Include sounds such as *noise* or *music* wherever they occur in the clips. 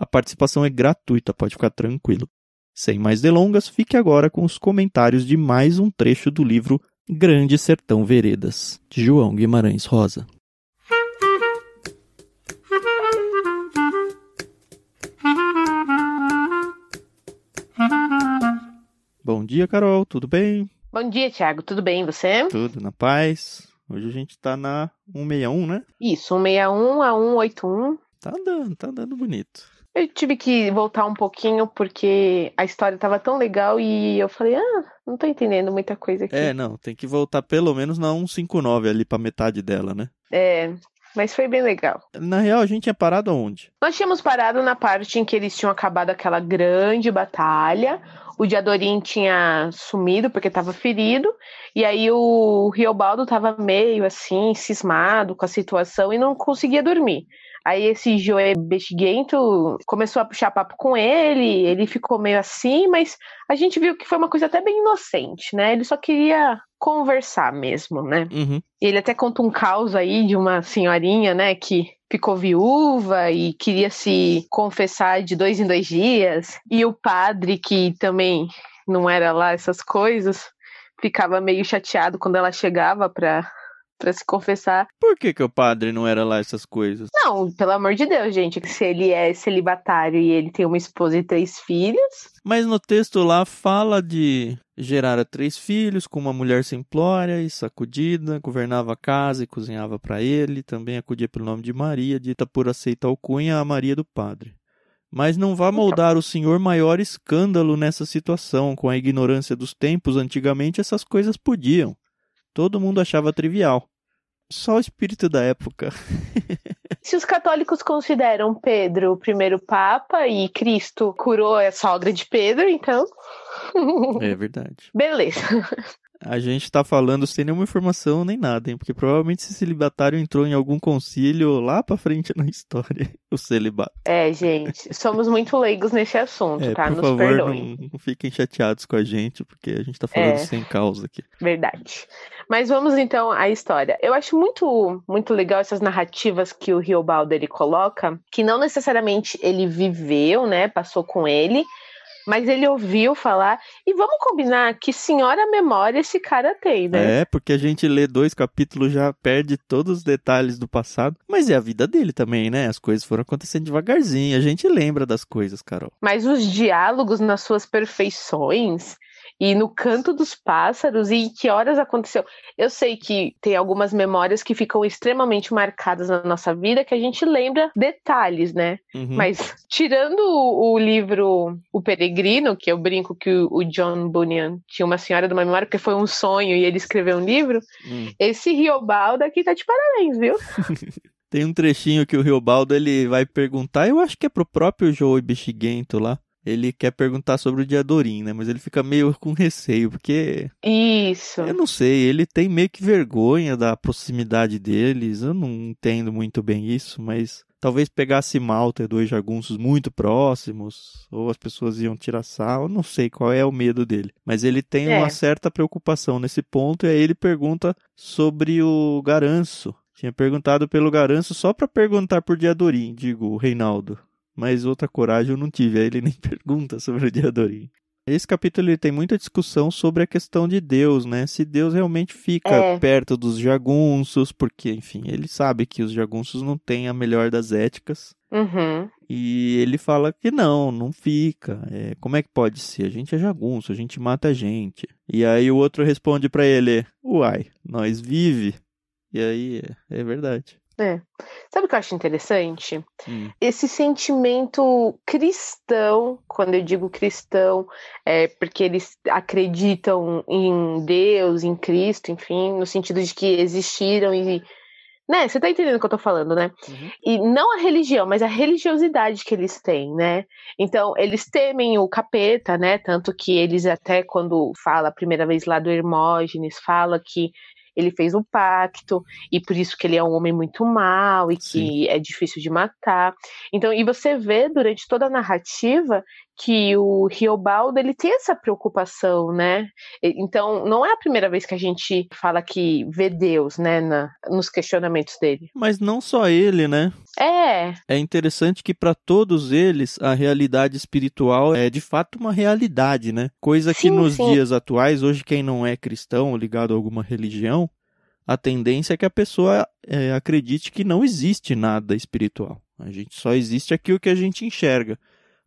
A participação é gratuita, pode ficar tranquilo. Sem mais delongas, fique agora com os comentários de mais um trecho do livro Grande Sertão Veredas, de João Guimarães Rosa. Bom dia, Carol, tudo bem? Bom dia, Thiago, tudo bem, você? Tudo na paz. Hoje a gente tá na 161, né? Isso, 161 a 181. Tá andando, tá andando bonito. Eu tive que voltar um pouquinho porque a história tava tão legal e eu falei, ah, não tô entendendo muita coisa aqui. É, não, tem que voltar pelo menos na 159 ali pra metade dela, né? É, mas foi bem legal. Na real, a gente tinha parado aonde? Nós tínhamos parado na parte em que eles tinham acabado aquela grande batalha. O Diadorim tinha sumido porque estava ferido. E aí o Riobaldo estava meio assim, cismado com a situação e não conseguia dormir. Aí esse Joé Bexiguento começou a puxar papo com ele, ele ficou meio assim, mas a gente viu que foi uma coisa até bem inocente, né? Ele só queria conversar mesmo, né? Uhum. Ele até conta um caos aí de uma senhorinha, né, que ficou viúva e queria se confessar de dois em dois dias. E o padre, que também não era lá essas coisas, ficava meio chateado quando ela chegava pra para se confessar. Por que, que o padre não era lá essas coisas? Não, pelo amor de Deus, gente. Se ele é celibatário e ele tem uma esposa e três filhos. Mas no texto lá fala de gerar três filhos com uma mulher simplória e sacudida, governava a casa e cozinhava para ele, também acudia pelo nome de Maria, dita por aceita alcunha a Maria do Padre. Mas não vá moldar o senhor maior escândalo nessa situação, com a ignorância dos tempos, antigamente essas coisas podiam. Todo mundo achava trivial. Só o espírito da época. *laughs* Se os católicos consideram Pedro o primeiro papa e Cristo curou a sogra de Pedro, então. É verdade. *laughs* Beleza. A gente tá falando sem nenhuma informação nem nada, hein? Porque provavelmente esse celibatário entrou em algum concílio lá pra frente na *laughs* história, o celibato. É, gente, somos muito leigos nesse assunto, É, tá? por Nos favor, perdoem. não, não fiquem chateados com a gente, porque a gente tá falando É. sem causa aqui. Verdade. Mas vamos então à história. Eu acho muito muito legal essas narrativas que o Riobaldo ele coloca, que não necessariamente ele viveu, né, passou com ele, mas ele ouviu falar. E vamos combinar que senhora memória esse cara tem, né? É, porque a gente lê dois capítulos já perde todos os detalhes do passado, mas é a vida dele também, né? As coisas foram acontecendo devagarzinho, a gente lembra das coisas, Carol. Mas os diálogos nas suas perfeições e no canto dos pássaros e em que horas aconteceu. Eu sei que tem algumas memórias que ficam extremamente marcadas na nossa vida que a gente lembra detalhes, né? Uhum. Mas tirando o, o livro O Peregrino, que eu brinco que o, o John Bunyan tinha uma senhora de uma memória porque foi um sonho e ele escreveu um livro, Hum. esse Riobaldo aqui tá de parabéns, viu? *laughs* Tem um trechinho que o Riobaldo ele vai perguntar, eu acho que é pro próprio Joey Bexiguento lá. Ele quer perguntar sobre o Diadorim, né? Mas ele fica meio *laughs* com receio, porque Isso. eu não sei, ele tem meio que vergonha da proximidade deles. Eu não entendo muito bem isso, mas talvez pegasse mal ter dois jagunços muito próximos, ou as pessoas iam tirar sal, eu não sei qual é o medo dele. Mas ele tem É. uma certa preocupação nesse ponto, e aí ele pergunta sobre o Garanço. Tinha perguntado pelo Garanço só pra perguntar por Diadorim, digo, o Reinaldo. Mas outra coragem eu não tive, aí ele *laughs* nem pergunta sobre o Diadorim. Esse capítulo ele tem muita discussão sobre a questão de Deus, né? Se Deus realmente fica É. perto dos jagunços, porque, enfim, ele sabe que os jagunços não têm a melhor das éticas. Uhum. E ele fala que não, não fica. É, como é que pode ser? A gente é jagunço, a gente mata a gente. E aí o outro responde pra ele: Uai, nós vive. E aí é, é verdade. É. Sabe o que eu acho interessante? Hum. Esse sentimento cristão, quando eu digo cristão, é porque eles acreditam em Deus, em Cristo, enfim, no sentido de que existiram e Né? Você tá entendendo o que eu tô falando, né? Uhum. E não a religião, mas a religiosidade que eles têm, né? Então, eles temem o capeta, né? Tanto que eles até quando fala a primeira vez lá do Hermógenes, fala que ele fez um pacto e por isso que ele é um homem muito mau e que Sim. é difícil de matar. Então, e você vê durante toda a narrativa que o Riobaldo ele tem essa preocupação, né? Então, não é a primeira vez que a gente fala que vê Deus, né, na, nos questionamentos dele. Mas não só ele, né? É. É interessante que para todos eles a realidade espiritual é de fato uma realidade, né? Coisa sim, que nos sim. dias atuais, hoje quem não é cristão ou ligado a alguma religião, a tendência é que a pessoa é, acredite que não existe nada espiritual. A gente só existe aquilo que a gente enxerga.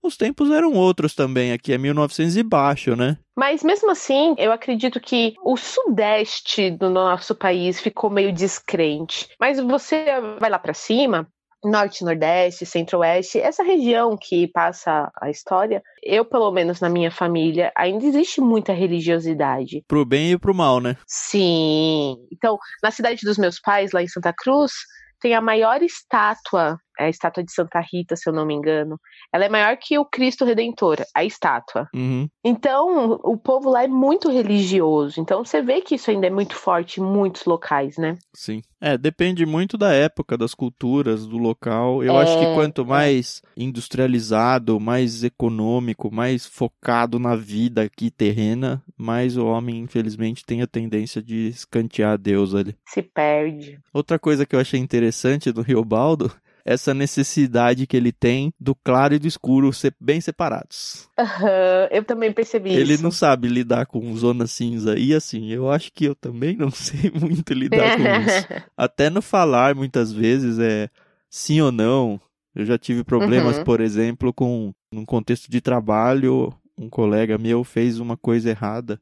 Os tempos eram outros também, aqui é 1900 e baixo, né? Mas mesmo assim, eu acredito que o sudeste do nosso país ficou meio descrente. Mas você vai lá para cima, norte, nordeste, centro-oeste, essa região que passa a história, eu, pelo menos na minha família, ainda existe muita religiosidade. Pro bem e pro mal, né? Sim. Então, na cidade dos meus pais, lá em Santa Cruz, tem a maior estátua, é a estátua de Santa Rita, se eu não me engano. Ela é maior que o Cristo Redentor, a estátua. Uhum. Então, o povo lá é muito religioso. Então, você vê que isso ainda é muito forte em muitos locais, né? Sim. É, depende muito da época, das culturas, do local. Eu é, acho que é, quanto é. mais industrializado, mais econômico, mais focado na vida aqui terrena, mais o homem, infelizmente, tem a tendência de escantear Deus ali. Se perde. Outra coisa que eu achei interessante do Rio Baldo essa necessidade que ele tem do claro e do escuro ser bem separados. Uhum, eu também percebi ele isso. Ele não sabe lidar com zona cinza. E assim, eu acho que eu também não *laughs* sei muito lidar com isso. *laughs* Até no falar, muitas vezes, é sim ou não. Eu já tive problemas, uhum. por exemplo, com num contexto de trabalho, um colega meu fez uma coisa errada.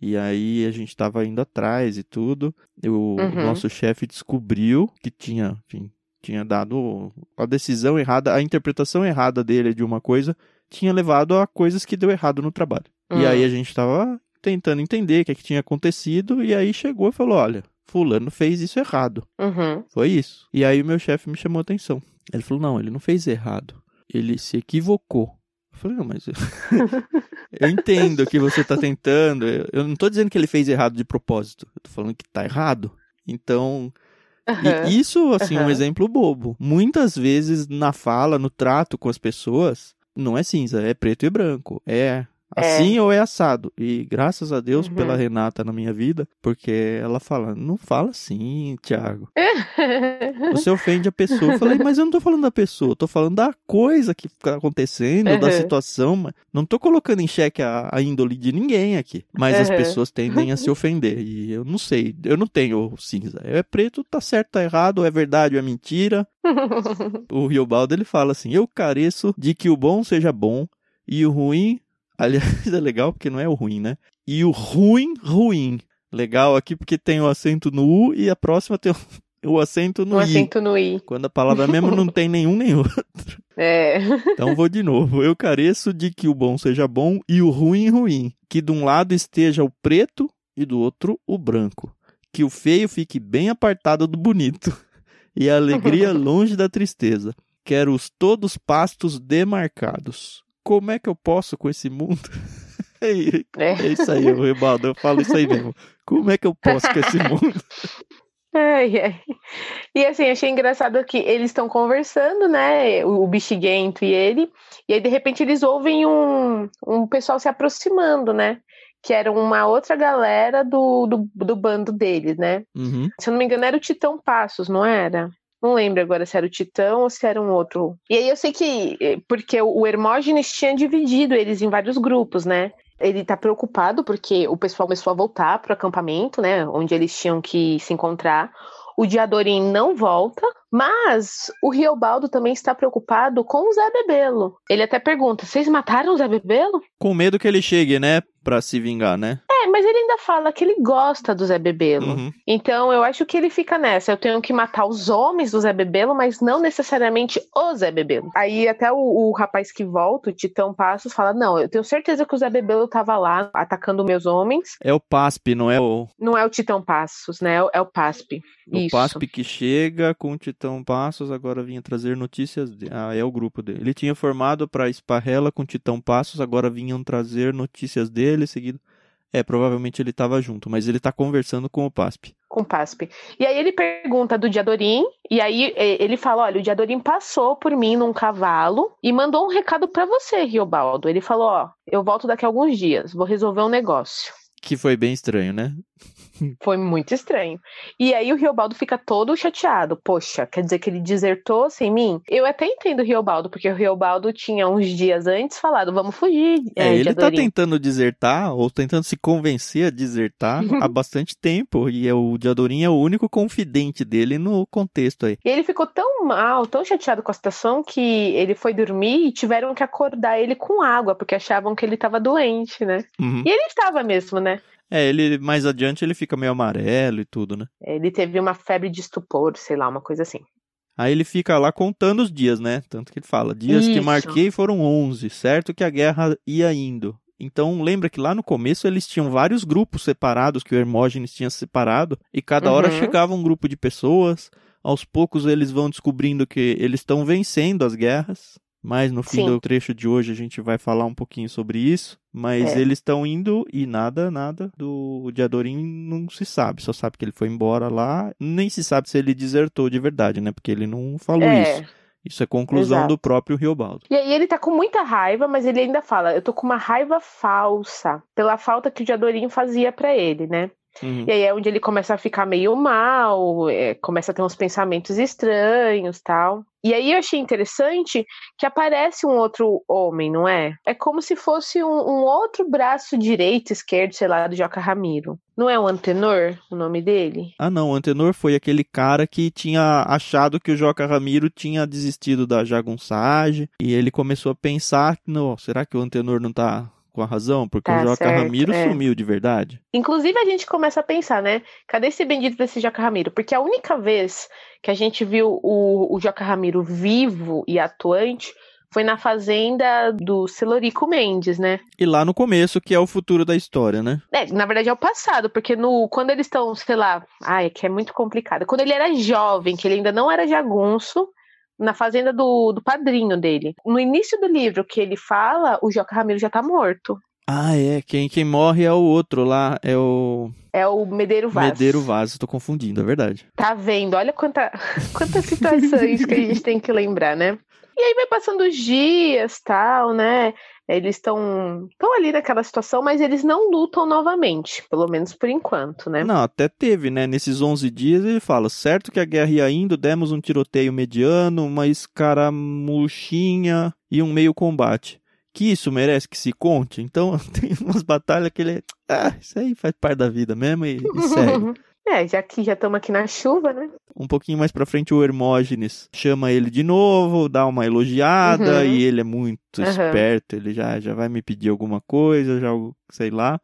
E aí a gente estava indo atrás e tudo. O uhum. nosso chefe descobriu que tinha, enfim, tinha dado a decisão errada, a interpretação errada dele de uma coisa tinha levado a coisas que deu errado no trabalho. Uhum. E aí a gente estava tentando entender o que, é que tinha acontecido e aí chegou e falou, olha, fulano fez isso errado. Uhum. Foi isso. E aí o meu chefe me chamou a atenção. Ele falou, não, ele não fez errado. Ele se equivocou. Eu falei, não, mas eu entendo que você está tentando. Eu não estou dizendo que ele fez errado de propósito. Eu tô falando que está errado. Então, Uhum. E isso, assim, uhum. um exemplo bobo. Muitas vezes na fala, no trato com as pessoas, não é cinza, é preto e branco. É Assim é. ou é assado? E graças a Deus uhum. pela Renata na minha vida, porque ela fala, não fala assim, Thiago. *laughs* Você ofende a pessoa. Eu falei, mas eu não tô falando da pessoa, tô falando da coisa que tá acontecendo, uhum. da situação. Mas não tô colocando em xeque a, a índole de ninguém aqui. Mas uhum. as pessoas tendem a se ofender. E eu não sei, eu não tenho cinza. É preto, tá certo, tá errado, é verdade ou é mentira. *laughs* o Riobaldo ele fala assim: eu careço de que o bom seja bom e o ruim Aliás, *laughs* é legal porque não é o ruim, né? E o ruim, ruim. Legal aqui porque tem o acento no U e a próxima tem o *laughs* acento no o I. acento no I. Quando a palavra mesmo não *laughs* tem nenhum nem outro. É. Então vou de novo. Eu careço de que o bom seja bom e o ruim, ruim. Que de um lado esteja o preto e do outro o branco. Que o feio fique bem apartado do bonito. E a alegria longe da tristeza. Quero os todos pastos demarcados como é que eu posso com esse mundo? *laughs* é. é isso aí, o Ribaldo, eu falo isso aí mesmo. Como é que eu posso com esse mundo? Ai, ai. E assim, achei engraçado que eles estão conversando, né? O, o Bexiguento e ele, e aí de repente eles ouvem um, um pessoal se aproximando, né? Que era uma outra galera do, do, do bando deles, né? Uhum. Se eu não me engano, era o Titão Passos, não era? Não lembro agora se era o Titão ou se era um outro. E aí eu sei que. Eh, porque o Hermógenes tinha dividido eles em vários grupos, né? Ele tá preocupado porque o pessoal começou a voltar pro acampamento, né? Onde eles tinham que se encontrar. O Diadorim não volta, mas o Riobaldo também está preocupado com o Zé Bebelo. Ele até pergunta: vocês mataram o Zé Bebelo? Com medo que ele chegue, né? Pra se vingar, né? É, mas ele ainda fala que ele gosta do Zé Bebelo. Uhum. Então eu acho que ele fica nessa. Eu tenho que matar os homens do Zé Bebelo, mas não necessariamente o Zé Bebelo. Aí até o, o rapaz que volta, o Titão Passos, fala: Não, eu tenho certeza que o Zé Bebelo tava lá atacando meus homens. É o PASP, não é o. Não é o Titão Passos, né? É o PASP. O Isso. PASP que chega com o Titão Passos, agora vinha trazer notícias. De... Ah, é o grupo dele. Ele tinha formado para Esparrela com o Titão Passos, agora vinham trazer notícias dele, seguido. É, provavelmente ele estava junto, mas ele tá conversando com o PASP. Com o PASP. E aí ele pergunta do Diadorim, e aí ele fala: olha, o Diadorim passou por mim num cavalo e mandou um recado para você, Riobaldo. Ele falou: ó, eu volto daqui a alguns dias, vou resolver um negócio. Que foi bem estranho, né? *laughs* Foi muito estranho. E aí o Riobaldo fica todo chateado. Poxa, quer dizer que ele desertou sem mim? Eu até entendo o Riobaldo, porque o Riobaldo tinha uns dias antes falado, vamos fugir. É, É, ele tá tentando desertar, ou tentando se convencer a desertar *laughs* há bastante tempo. E é o Diadorim é o único confidente dele no contexto aí. E ele ficou tão mal, tão chateado com a situação, que ele foi dormir e tiveram que acordar ele com água, porque achavam que ele tava doente, né? Uhum. E ele estava mesmo, né? É, ele mais adiante ele fica meio amarelo e tudo, né? Ele teve uma febre de estupor, sei lá, uma coisa assim. Aí ele fica lá contando os dias, né? Tanto que ele fala: dias que Isso. marquei foram 11, certo que a guerra ia indo. Então lembra que lá no começo eles tinham vários grupos separados que o Hermógenes tinha separado e cada hora Uhum. chegava um grupo de pessoas. Aos poucos eles vão descobrindo que eles estão vencendo as guerras. Mas no fim Sim. do trecho de hoje a gente vai falar um pouquinho sobre isso. Mas É. eles estão indo e nada, nada do Diadorim não se sabe. Só sabe que ele foi embora lá. Nem se sabe se ele desertou de verdade, né? Porque ele não falou É. isso. Isso é conclusão Exato. do próprio Riobaldo. E aí ele tá com muita raiva, mas ele ainda fala: eu tô com uma raiva falsa pela falta que o Diadorim fazia pra ele, né? Uhum. E aí é onde ele começa a ficar meio mal, é, começa a ter uns pensamentos estranhos tal. E aí eu achei interessante que aparece um outro homem, não é? É como se fosse um, um outro braço direito, esquerdo, sei lá, do Joca Ramiro. Não é o Antenor o nome dele? Ah, não. O Antenor foi aquele cara que tinha achado que o Joca Ramiro tinha desistido da jagunçagem. E ele começou a pensar: não, será que o Antenor não tá com a razão? Porque Tá o Joca certo, Ramiro é. sumiu de verdade. Inclusive, a gente começa a pensar, né? Cadê esse bendito desse Joca Ramiro? Porque a única vez que a gente viu o, o Joca Ramiro vivo e atuante foi na fazenda do Celorico Mendes, né? E lá no começo, que é o futuro da história, né? É, na verdade é o passado, porque no quando eles estão, sei lá, ai, é que é muito complicado. Quando ele era jovem, que ele ainda não era jagunço, na fazenda do, do padrinho dele. No início do livro que ele fala, o Joca Ramiro já tá morto. Ah, é. Quem, quem morre é o outro lá. É o É o Medeiro Vaz. Medeiro Vaz. Tô confundindo, é verdade. Tá vendo? Olha quanta, *laughs* quantas situações que a gente tem que lembrar, né? E aí vai passando os dias, tal, né? Eles estão estão ali naquela situação, mas eles não lutam novamente, pelo menos por enquanto, né? Não, até teve, né? Nesses 11 dias ele fala: certo que a guerra ia indo, demos um tiroteio mediano, uma escaramuchinha e um meio combate. Que isso merece que se conte? Então *laughs* tem umas batalhas que ele. Ah, isso aí faz parte da vida mesmo e, e segue. *laughs* É, já que já estamos aqui na chuva, né? Um pouquinho mais pra frente o Hermógenes chama ele de novo, dá uma elogiada Uhum. e ele é muito Uhum. esperto, ele já, já vai me pedir alguma coisa, já sei lá.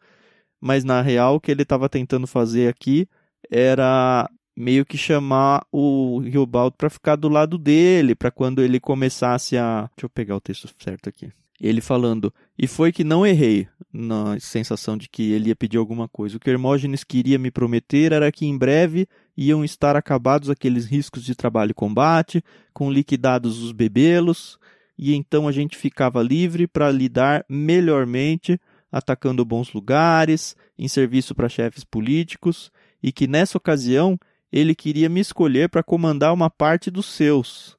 Mas na real o que ele tava tentando fazer aqui era meio que chamar o Riobaldo pra ficar do lado dele, pra quando ele começasse a, deixa eu pegar o texto certo aqui. Ele falando: "E foi que não errei" na sensação de que ele ia pedir alguma coisa. O que Hermógenes queria me prometer era que em breve iam estar acabados aqueles riscos de trabalho e combate, com liquidados os bebelos, e então a gente ficava livre para lidar melhormente, atacando bons lugares, em serviço para chefes políticos, e que nessa ocasião ele queria me escolher para comandar uma parte dos seus,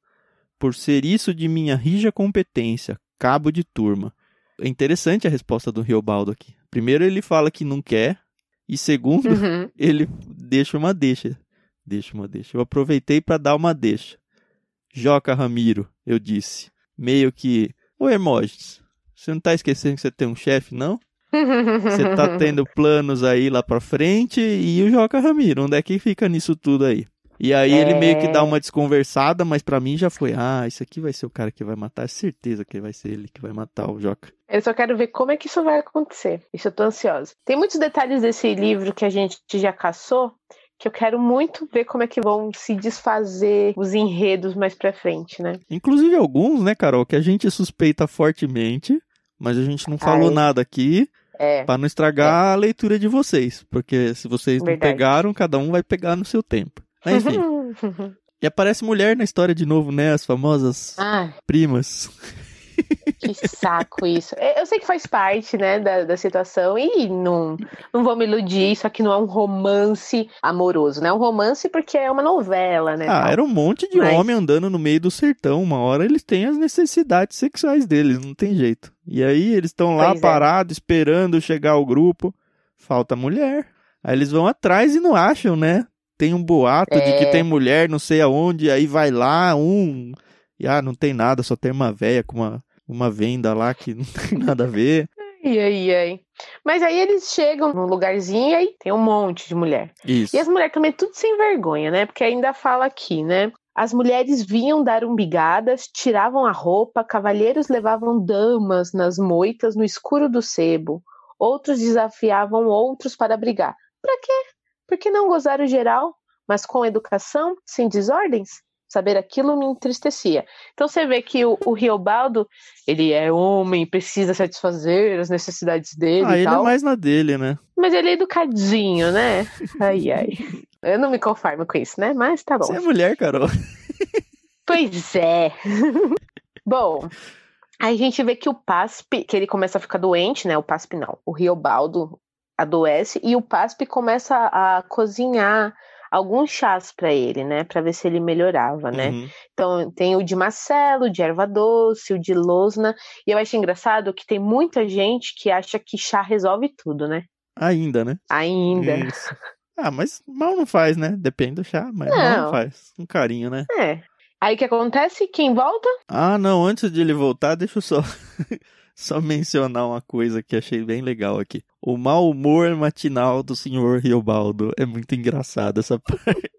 por ser isso de minha rija competência, cabo de turma. É interessante a resposta do Riobaldo aqui. Primeiro ele fala que não quer, e segundo, Uhum. *laughs* ele deixa uma deixa. Deixa uma deixa. Eu aproveitei para dar uma deixa. Joca Ramiro, eu disse. Meio que. Ô Hermógenes, você não tá esquecendo que você tem um chefe, não? Você tá *laughs* tendo planos aí lá pra frente e o Joca Ramiro, onde é que fica nisso tudo aí? E aí É. ele meio que dá uma desconversada, mas pra mim já foi, ah, esse aqui vai ser o cara que vai matar, certeza que vai ser ele que vai matar o Joca. Eu só quero ver como é que isso vai acontecer. Isso eu tô ansiosa. Tem muitos detalhes desse livro que a gente já caçou que eu quero muito ver como é que vão se desfazer os enredos mais pra frente, né? Inclusive alguns, né, Carol, que a gente suspeita fortemente, mas a gente não falou Ai. nada aqui É. pra não estragar a leitura de vocês, porque se vocês não Verdade. pegaram, cada um vai pegar no seu tempo. Mas enfim, *laughs* e aparece mulher na história de novo, né, as famosas Ai, primas. que saco isso. É, Eu sei que faz parte, né, da, da situação e não, não vou me iludir, isso aqui não é um romance amoroso, né? É um romance porque é uma novela, né? Ah, tal. era um monte de Mas- homem andando no meio do sertão. Uma hora eles têm as necessidades sexuais deles, não tem jeito. E aí eles estão lá Pois é. parados, esperando chegar o grupo. Falta mulher. Aí eles vão atrás e não acham, né? Tem um boato de que É. tem mulher não sei aonde, aí vai lá um. E ah, não tem nada, só tem uma véia com uma, uma venda lá que não *laughs* tem nada a ver. Ai, ai, ai. Mas aí eles chegam num lugarzinho e aí tem um monte de mulher. Isso. E as mulheres também tudo sem vergonha, né? Porque ainda fala aqui, né? As mulheres vinham dar umbigadas, tiravam a roupa, cavalheiros levavam damas nas moitas no escuro do sebo. Outros desafiavam outros para brigar. Pra quê? Porque não gozar o geral, mas com educação, sem desordens? Saber aquilo me entristecia. Então você vê que o, o Riobaldo, ele é homem, precisa satisfazer as necessidades dele Ah, e ele tal. é mais na dele, né? Mas ele é educadinho, né? *laughs* Ai, ai. Eu não me conformo com isso, né? Mas tá bom. Você é mulher, Carol. Pois é. *laughs* bom, aí a gente vê que o PASP, que ele começa a ficar doente, né? O PASP não. O Riobaldo adoece e o PASP começa a cozinhar alguns chás pra ele, né? Pra ver se ele melhorava, né? Uhum. Então tem o de Marcelo, o de erva doce, o de Losna. E eu acho engraçado que tem muita gente que acha que chá resolve tudo, né? Ainda, né? Ainda. Isso. Ah, mas mal não faz, né? Depende do chá, mas mal não Não. faz. Um carinho, né? É. Aí o que acontece? Quem volta? Ah, não, antes de ele voltar, deixa eu só, *laughs* só mencionar uma coisa que achei bem legal aqui. O mau humor matinal do senhor Riobaldo. É muito engraçado essa *laughs* parte.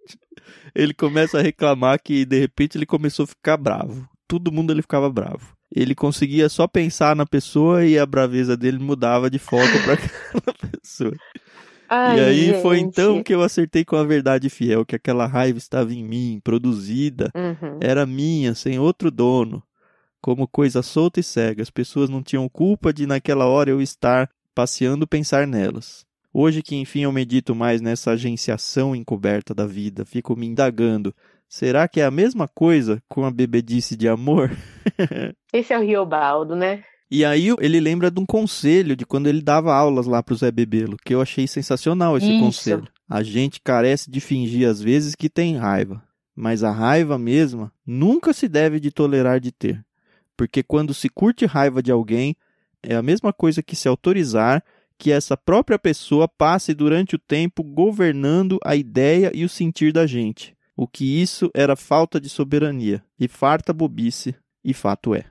Ele começa a reclamar que de repente ele começou a ficar bravo. Todo mundo ele ficava bravo. Ele conseguia só pensar na pessoa e a braveza dele mudava de foco para *laughs* aquela pessoa. Ai, e aí foi gente. então que eu acertei com a verdade fiel, que aquela raiva estava em mim, produzida, Uhum. era minha, sem outro dono. Como coisa solta e cega, as pessoas não tinham culpa de naquela hora eu estar passeando pensar nelas. Hoje que enfim eu medito mais nessa agenciação encoberta da vida, fico me indagando. Será que é a mesma coisa com a bebedice de amor? *laughs* Esse é o Riobaldo, né? E aí ele lembra de um conselho de quando ele dava aulas lá pro Zé Bebelo, que eu achei sensacional esse Isso. conselho. A gente carece de fingir às vezes que tem raiva, mas a raiva mesma nunca se deve de tolerar de ter. Porque quando se curte raiva de alguém, é a mesma coisa que se autorizar que essa própria pessoa passe durante o tempo governando a ideia e o sentir da gente. O que isso era falta de soberania e farta bobice, e fato é.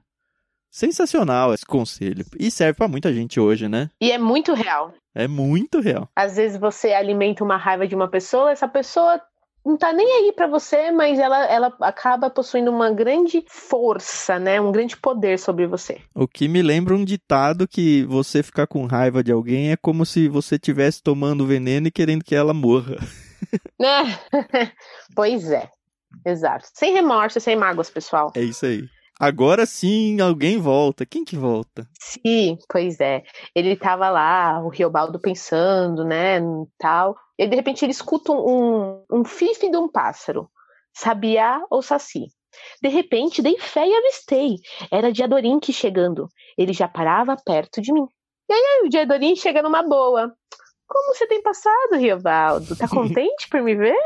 Sensacional esse conselho. E serve pra muita gente hoje, né? E é muito real. É muito real. Às vezes você alimenta uma raiva de uma pessoa, essa pessoa não tá nem aí pra você, mas ela, ela acaba possuindo uma grande força, né? Um grande poder sobre você. O que me lembra um ditado que você ficar com raiva de alguém é como se você estivesse tomando veneno e querendo que ela morra. Né? *laughs* *laughs* pois é. Exato. Sem remorso, sem mágoas, pessoal. É isso aí. Agora sim, alguém volta. Quem que volta? Sim, pois é. Ele tava lá, o Riobaldo pensando, né, tal. E de repente ele escuta um, um fife de um pássaro. Sabiá ou saci. De repente, dei fé e avistei. Era Diadorim chegando. Ele já parava perto de mim. E aí, o Diadorim chega numa boa. Como você tem passado, Riobaldo? Tá *laughs* contente por me ver?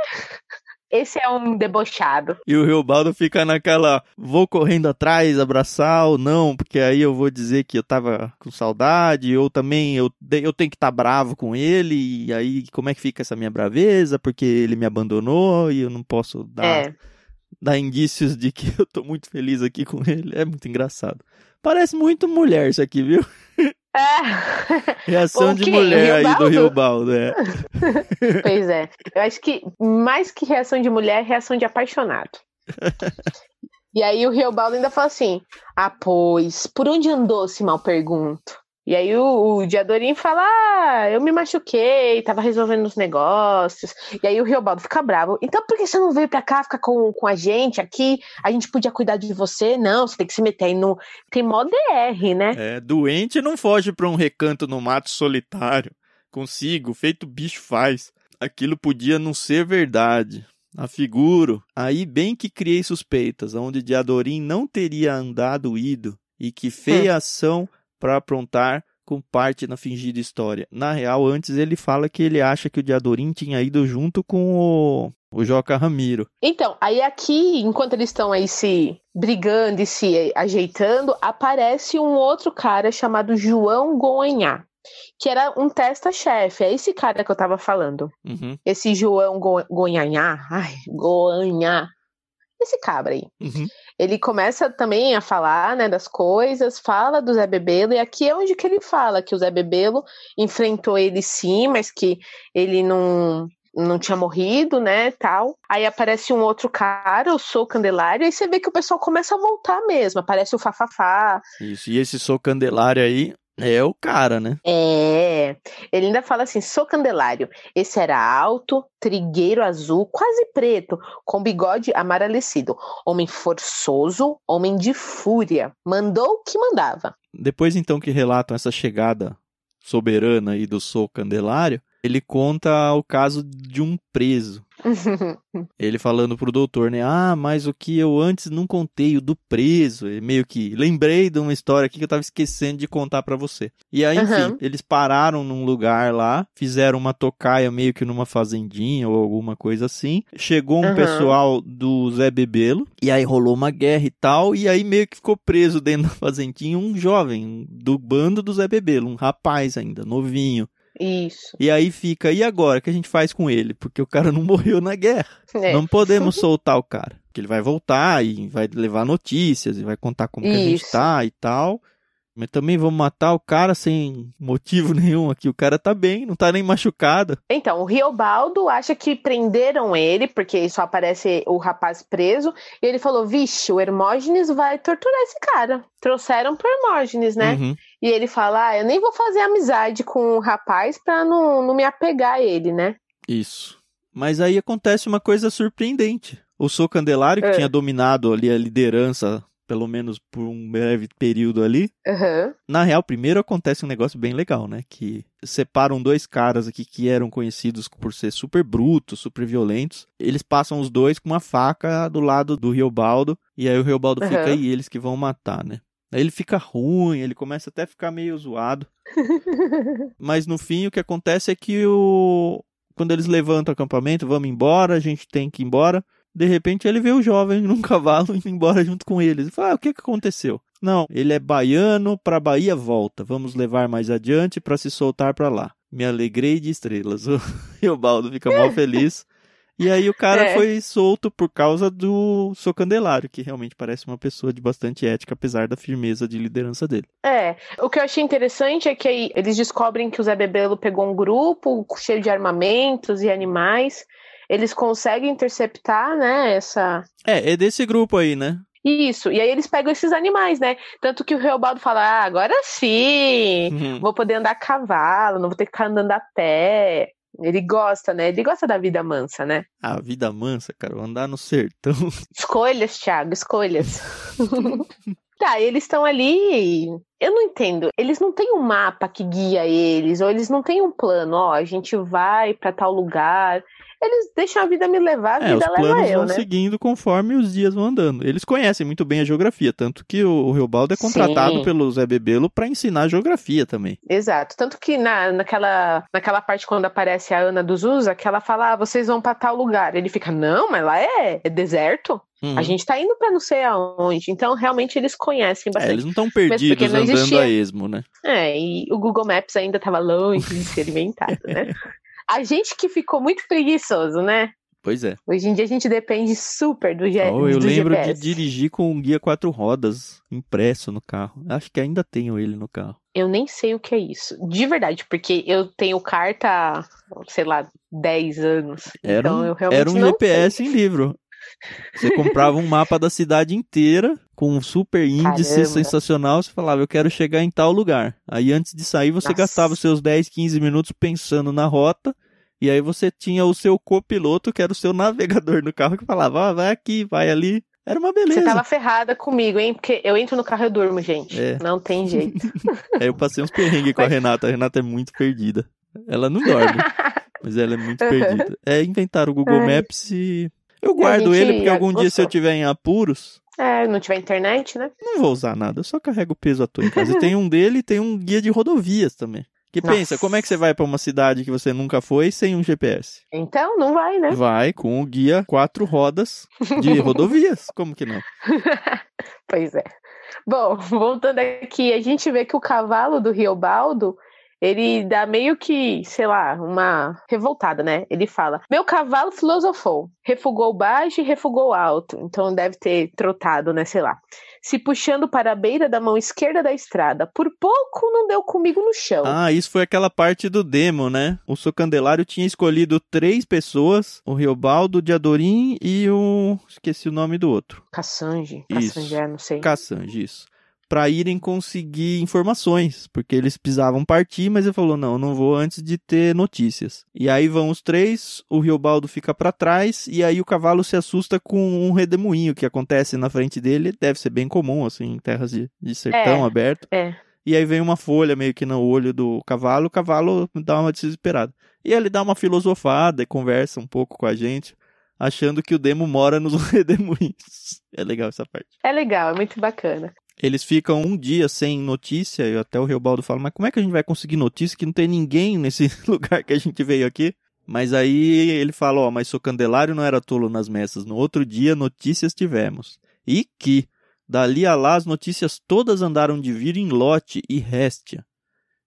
Esse é um debochado. E o Riobaldo fica naquela, vou correndo atrás, abraçar ou não, porque aí eu vou dizer que eu tava com saudade, ou também eu, eu tenho que estar bravo com ele, e aí como é que fica essa minha braveza, porque ele me abandonou e eu não posso dar, É. dar indícios de que *laughs* eu tô muito feliz aqui com ele. É muito engraçado. Parece muito mulher isso aqui, viu? *laughs* É. Reação de mulher aí do? Rio Baldo, é. *laughs* Pois é. Eu acho que mais que reação de mulher, é reação de apaixonado. *laughs* E aí o Riobaldo ainda fala assim: Ah, pois, por onde andou, se mal pergunto? E aí o, o Diadorim fala: Ah, eu me machuquei, tava resolvendo os negócios. E aí o Riobaldo fica bravo. Então por que você não veio pra cá ficar com, com a gente aqui? A gente podia cuidar de você? Não, você tem que se meter aí no. Tem mó DR, né? É, doente não foge pra um recanto no mato solitário. Consigo, feito bicho faz. Aquilo podia não ser verdade. Afiguro. Aí bem que criei suspeitas, onde Diadorim não teria andado ido, e que feia ação para aprontar com parte na fingida história. Na real, antes ele fala que ele acha que o Diadorim tinha ido junto com o, o Joca Ramiro. Então, aí aqui, enquanto eles estão aí se brigando e se ajeitando, aparece um outro cara chamado João Goanhá, que era um testa-chefe. É esse cara que eu tava falando. Uhum, Esse João Go ai, Goanhá. Esse cabra aí. uhum. Ele começa também a falar, né, das coisas, fala do Zé Bebelo, e aqui é onde que ele fala que o Zé Bebelo enfrentou ele sim, mas que ele não não tinha morrido, né, tal. Aí aparece um outro cara, o Sou Candelário, aí você vê que o pessoal começa a voltar mesmo, aparece o Fafafá. Isso. E esse Sou Candelário aí é o cara, né? É, ele ainda fala assim, Sou Candelário, esse era alto, trigueiro azul, quase preto, com bigode amarelecido, homem forçoso, homem de fúria, mandou o que mandava. Depois então que relatam essa chegada soberana aí do Sou Candelário, ele conta o caso de um preso. *laughs* Ele falando pro doutor, né? Ah, mas o que eu antes não contei, o do preso. E meio que lembrei de uma história aqui que eu tava esquecendo de contar pra você. E aí, enfim, Aham. eles pararam num lugar lá, fizeram uma tocaia meio que numa fazendinha ou alguma coisa assim. Chegou um Aham. pessoal do Zé Bebelo, e aí rolou uma guerra e tal, e aí meio que ficou preso dentro da fazendinha um jovem do bando do Zé Bebelo, um rapaz ainda, novinho. Isso. E aí fica, e agora? O que a gente faz com ele? Porque o cara não *laughs* morreu na guerra. É. Não podemos soltar o cara. Porque ele vai voltar e vai levar notícias e vai contar como que a gente tá e tal. Mas também vamos matar o cara sem motivo *laughs* nenhum aqui. O cara tá bem, não tá nem machucado. Então, o Riobaldo acha que prenderam ele, porque só aparece o rapaz preso, e ele falou: Vixe, o Hermógenes vai torturar esse cara. Trouxeram pro Hermógenes, né? Uhum. E ele fala: Ah, eu nem vou fazer amizade com o rapaz pra não, não me apegar a ele, né? Isso. Mas aí acontece uma coisa surpreendente. O Sou Candelário, que É. tinha dominado ali a liderança, pelo menos por um breve período ali, Aham. Na real, primeiro acontece um negócio bem legal, né? Que separam dois caras aqui que eram conhecidos por ser super brutos, super violentos. Eles passam os dois com uma faca do lado do Riobaldo. E aí o Riobaldo Aham. fica aí, eles que vão matar, né? Aí ele fica ruim, ele começa até a ficar meio zoado. *laughs* Mas no fim o que acontece é que o... quando eles levantam o acampamento, vamos embora, a gente tem que ir embora. De repente ele vê o jovem num *laughs* cavalo indo embora junto com eles. Ele fala, ah, o que que aconteceu? Não, ele é baiano, pra Bahia volta. Vamos levar mais adiante pra se soltar pra lá. Me alegrei de estrelas. *laughs* O Riobaldo fica mal feliz. E aí o cara É. foi solto por causa do Sou Candelário, que realmente parece uma pessoa de bastante ética, apesar da firmeza de liderança dele. É, o que eu achei interessante é que aí eles descobrem que o Zé Bebelo pegou um grupo cheio de armamentos e animais. Eles conseguem interceptar, né, essa, É, é desse grupo aí, né? Isso, e aí eles pegam esses animais, né? Tanto que o Reobaldo fala: ah, agora sim, Uhum. vou poder andar a cavalo, não vou ter que ficar andando a pé. Ele gosta, né? Ele gosta da vida mansa, né? A vida mansa, cara, andar no sertão. *laughs* Escolhas, Thiago, escolhas. *laughs* tá, eles estão ali. Eu não entendo. Eles não têm um mapa que guia eles, ou eles não têm um plano. Ó, a gente vai pra tal lugar. Eles deixam a vida me levar, a É, os vida leva planos eu, vão né? seguindo conforme os dias vão andando. Eles conhecem muito bem a geografia, tanto que o, o Riobaldo é contratado Sim. pelo Zé Bebelo pra ensinar geografia também. Exato. Tanto que na, naquela, naquela parte quando aparece a Ana dos Usa, que ela fala, ah, vocês vão pra tal lugar. Ele fica, não, mas lá é, é deserto. Uhum. A gente tá indo pra não sei aonde. Então, realmente, eles conhecem É, bastante. eles não estão perdidos não andando a esmo, né? É, e o Google Maps ainda tava longe de ser inventado, né? *laughs* A gente que ficou muito preguiçoso, né? Pois é. Hoje em dia a gente depende super do, G Oh, eu do lembro GPS. de dirigir com um guia quatro rodas impresso no carro. Acho que ainda tenho ele no carro. Eu nem sei o que é isso. De verdade, porque eu tenho carta sei lá, 10 anos. Era então um, eu realmente era um GPS em livro. Você comprava um mapa da cidade inteira com um super índice Caramba. sensacional. Você falava, eu quero chegar em tal lugar. Aí antes de sair, você Nossa. gastava os seus 10, 15 minutos pensando na rota. E aí você tinha o seu copiloto, que era o seu *laughs* navegador no carro, que falava, ah, vai aqui, vai ali. Era uma beleza. Você tava ferrada comigo, hein? Porque eu entro no carro e eu durmo, gente. É. Não tem jeito. Aí *laughs* eu passei uns perrengues com a Renata. A Renata é muito perdida. Ela não dorme, *laughs* mas ela é muito perdida. É inventar o Google. Maps e. Eu guardo ele porque algum dia, se eu gostou. tiver em apuros, é, não tiver internet, né? não vou usar nada. Eu só carrego o peso à toa em casa. E tem *laughs* um dele e tem um guia de rodovias também. Que Nossa. pensa, como é que você vai pra uma cidade que você nunca foi sem um GPS? Então, não vai, né? Vai com o guia quatro rodas de *laughs* rodovias. Como que não? Pois é. Bom, *laughs* voltando aqui, a gente vê que o cavalo do Riobaldo, ele dá meio que, sei lá, uma revoltada, né? Ele fala: Meu cavalo filosofou, refugou baixo e refugou alto. Então deve ter trotado, né? Sei lá. Se puxando para a beira da mão esquerda da estrada. Por pouco não deu comigo no chão. Ah, isso foi aquela parte do demo, né? O seu Candelário tinha escolhido três pessoas: o Riobaldo, o Diadorim e o. Esqueci o nome do outro. Cassange. Cassange, não sei. Cassange, isso. Pra irem conseguir informações, porque eles precisavam partir, mas ele falou: não, eu não vou antes de ter notícias. E aí vão os três, o Riobaldo fica pra trás, e aí o cavalo se assusta com um redemoinho que acontece na frente dele. Deve ser bem comum, assim, em terras de, de sertão É. aberto. É. E aí vem uma folha meio que no olho do cavalo, o cavalo dá uma desesperada. E ele dá uma filosofada e conversa um pouco com a gente, achando que o demo mora nos *laughs* redemoinhos. É legal essa parte. É legal, é muito bacana. Eles ficam um dia sem notícia, e até o Riobaldo fala, mas como é que a gente vai conseguir notícia que não tem ninguém nesse *laughs* lugar que a gente veio aqui? Mas aí ele fala, ó, mas seu Candelário não era tolo nas messas. No outro dia, notícias tivemos. E que, dali a lá, as notícias todas andaram de vir em lote e réstia.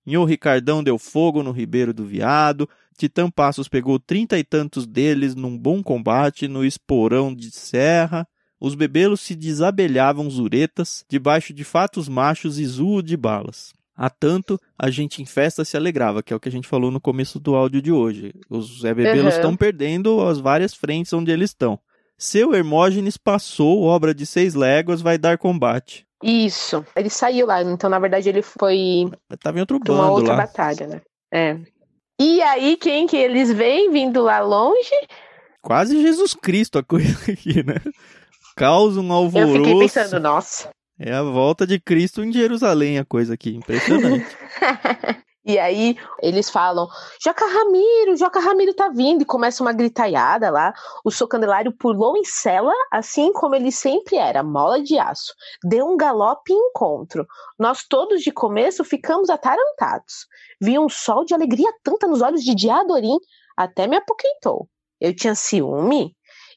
Nhô Ricardão deu fogo no Ribeiro do Viado, Titã Passos pegou trinta e tantos deles num bom combate no esporão de serra, os bebelos se desabelhavam zuretas, debaixo de fatos machos e zuo de balas. Há tanto, a gente em festa se alegrava, que é o que a gente falou no começo do áudio de hoje. Os Zé Bebelos Uhum. estão perdendo as várias frentes onde eles estão. Seu Hermógenes passou, obra de seis léguas, vai dar combate. Isso. Ele saiu lá, então na verdade ele foi Tava em outro pra uma bando outra lá. batalha, né? É. E aí, quem que eles veem vindo lá longe? Quase Jesus Cristo a coisa aqui, né? Causa um Eu alvoroço. fiquei pensando, nossa. É a volta de Cristo em Jerusalém, a coisa aqui. Impressionante. *laughs* E aí eles falam: Joca Ramiro, Joca Ramiro tá vindo, e começa uma gritaiada lá. O seu candelário pulou em cela, assim como ele sempre era, mola de aço. Deu um galope em encontro. Nós todos de começo ficamos atarantados. Vi um sol de alegria tanta nos olhos de Diadorim, até me apoquentou. Eu tinha ciúme.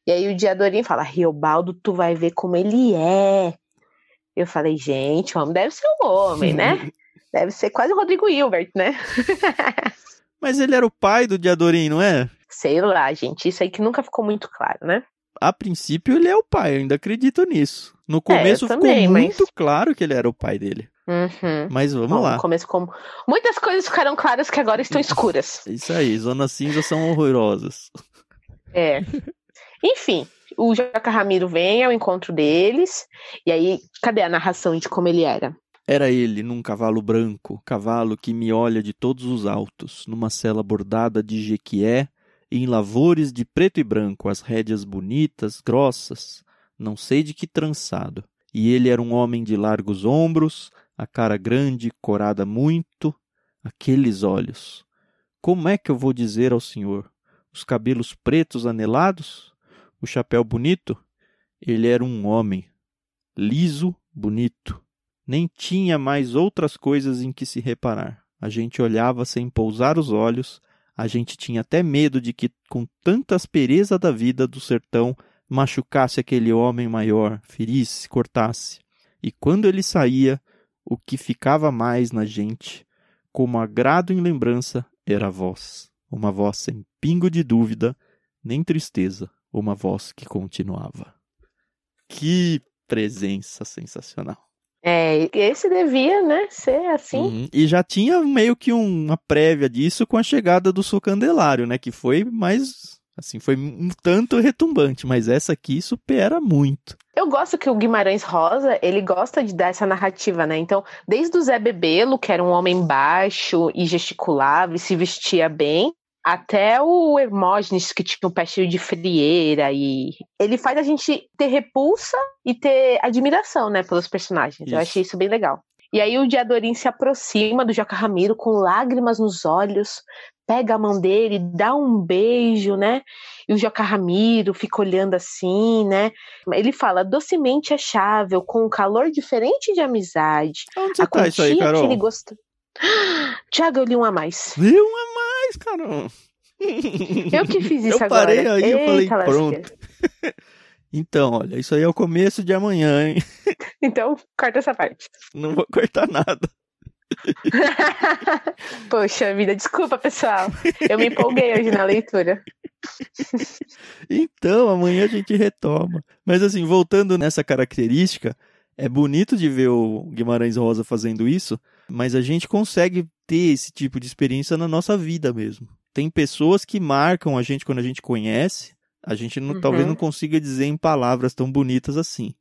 E aí o Diadorim fala: Riobaldo, tu vai ver como ele é. Eu falei, gente, o homem deve ser um homem, né? *laughs* Deve ser quase o Rodrigo Hilbert, né? *laughs* Mas ele era o pai do Diadorim, não é? Sei lá, gente. Isso aí que nunca ficou muito claro, né? A princípio ele é o pai, eu ainda acredito nisso. No começo É, também, ficou mas- muito claro que ele era o pai dele. Uhum. Mas vamos Bom, lá. no começo, como. Muitas coisas ficaram claras que agora estão escuras. Isso aí, zonas cinzas são horrorosas. É. *laughs* Enfim, o Joca Ramiro vem ao encontro deles. E aí, cadê a narração de como ele era? Era ele num cavalo branco, cavalo que me olha de todos os altos, numa cela bordada de jequié, em lavores de preto e branco, as rédeas bonitas, grossas, não sei de que trançado. E ele era um homem de largos ombros, a cara grande, corada muito, aqueles olhos. Como é que eu vou dizer ao senhor? Os cabelos pretos anelados? O chapéu bonito? Ele era um homem, liso, bonito. Nem tinha mais outras coisas em que se reparar. A gente olhava sem pousar os olhos, a gente tinha até medo de que, com tanta aspereza da vida do sertão, machucasse aquele homem maior, ferisse, cortasse. E quando ele saía, o que ficava mais na gente, como agrado em lembrança, era a voz. Uma voz sem pingo de dúvida, nem tristeza, uma voz que continuava. Que presença sensacional. É, esse devia, né, ser assim. Uhum. E já tinha meio que uma prévia disso com a chegada do Sou Candelário, né, que foi mais, assim, foi um tanto retumbante, mas essa aqui supera muito. Eu gosto que o Guimarães Rosa, ele gosta de dar essa narrativa, né? Então, desde o Zé Bebelo, que era um homem baixo e gesticulava e se vestia bem, até o Hermógenes, que tinha um pé cheio de frieira, e ele faz a gente ter repulsa e ter admiração, né, pelos personagens. Isso. Eu achei isso bem legal. E aí o Diadorim se aproxima do Joca Ramiro com lágrimas nos olhos, pega a mão dele, dá um beijo, né? E o Joca Ramiro fica olhando assim, né? Ele fala docemente achável, com um calor diferente de amizade. Onde a tá isso aí, Carol? que ele gostou. *gasps* Tiago, eu li um a mais. Li um a mais, Carol. Eu que fiz *laughs* isso eu agora. Eu parei aí, Eita, eu falei, pronto. *laughs* Então, olha, isso aí é o começo de amanhã, hein? *laughs* Então, corta essa parte. Não vou cortar nada. Poxa vida, desculpa, pessoal. Eu me empolguei hoje na leitura. Então, amanhã a gente retoma. Mas assim, voltando nessa característica, é bonito de ver o Guimarães Rosa fazendo isso, mas a gente consegue ter esse tipo de experiência na nossa vida mesmo. Tem pessoas que marcam a gente quando a gente conhece, a gente não, uhum. talvez não consiga dizer em palavras tão bonitas assim,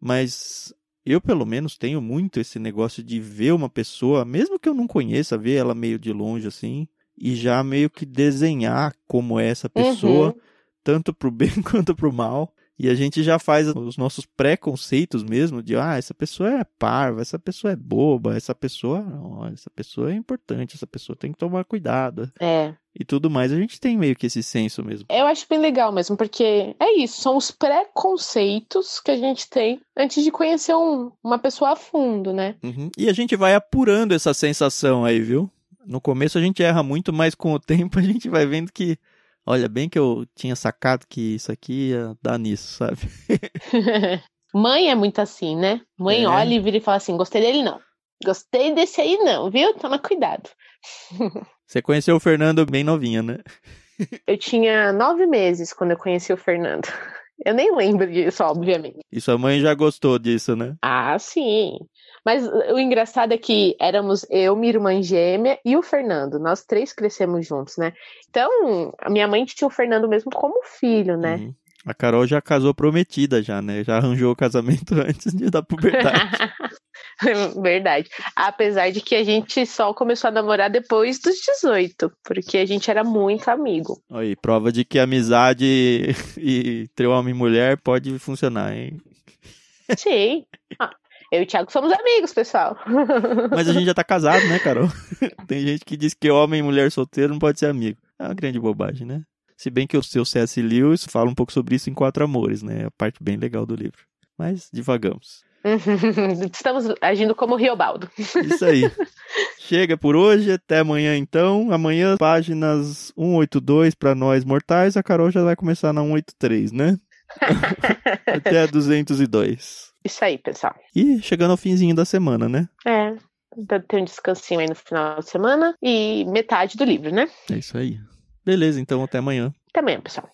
mas eu pelo menos tenho muito esse negócio de ver uma pessoa, mesmo que eu não conheça, ver ela meio de longe assim, e já meio que desenhar como é essa pessoa, uhum. tanto pro bem *laughs* quanto pro mal. E a gente já faz os nossos preconceitos mesmo de, ah, essa pessoa é parva, essa pessoa é boba, essa pessoa, não, essa pessoa é importante, essa pessoa tem que tomar cuidado. É. E tudo mais, a gente tem meio que esse senso mesmo. Eu acho bem legal mesmo, porque é isso, são os preconceitos que a gente tem antes de conhecer um, uma pessoa a fundo, né? Uhum. E a gente vai apurando essa sensação aí, viu? No começo a gente erra muito, mas com o *laughs* tempo a gente vai vendo que Olha, bem que eu tinha sacado que isso aqui ia dar nisso, sabe? *laughs* Mãe é muito assim, né? Mãe é. olha e vira e fala assim: gostei dele não. Gostei desse aí não, viu? Toma cuidado. *laughs* Você conheceu o Fernando bem novinha, né? eu tinha nove meses quando eu conheci o Fernando. Eu nem lembro disso, obviamente. E sua mãe já gostou disso, né? Ah, sim. Mas o engraçado é que éramos eu, minha irmã gêmea e o Fernando. Nós três crescemos juntos, né? Então, a minha mãe tinha o Fernando mesmo como filho, né? Uhum. A Carol já casou prometida já, né? Já arranjou o casamento *laughs* antes de dar *laughs* puberdade. *laughs* *laughs* Verdade. Apesar de que a gente só começou a namorar depois dos 18, porque a gente era muito amigo. Aí, prova de que amizade *laughs* entre homem e mulher pode funcionar, hein? Sim. Ah, eu e o Thiago somos amigos, pessoal. *laughs* Mas a gente já tá casado, né, Carol? Tem gente que diz que homem e mulher solteiro não pode ser amigo. É uma grande bobagem, né? Se bem que o seu C.S. Lewis fala um pouco sobre isso em Quatro Amores, né? É a parte bem legal do livro. Mas divagamos. *laughs* Estamos agindo como Riobaldo. Isso aí. *laughs* Chega por hoje, até amanhã então. Amanhã, páginas 182 para nós mortais. A Carol já vai começar na 183, né? *laughs* até a 202. Isso aí, pessoal. E chegando ao finzinho da semana, né? É. Tem um descansinho aí no final de semana e metade do livro, né? É isso aí. Beleza, então até amanhã. Até amanhã, pessoal.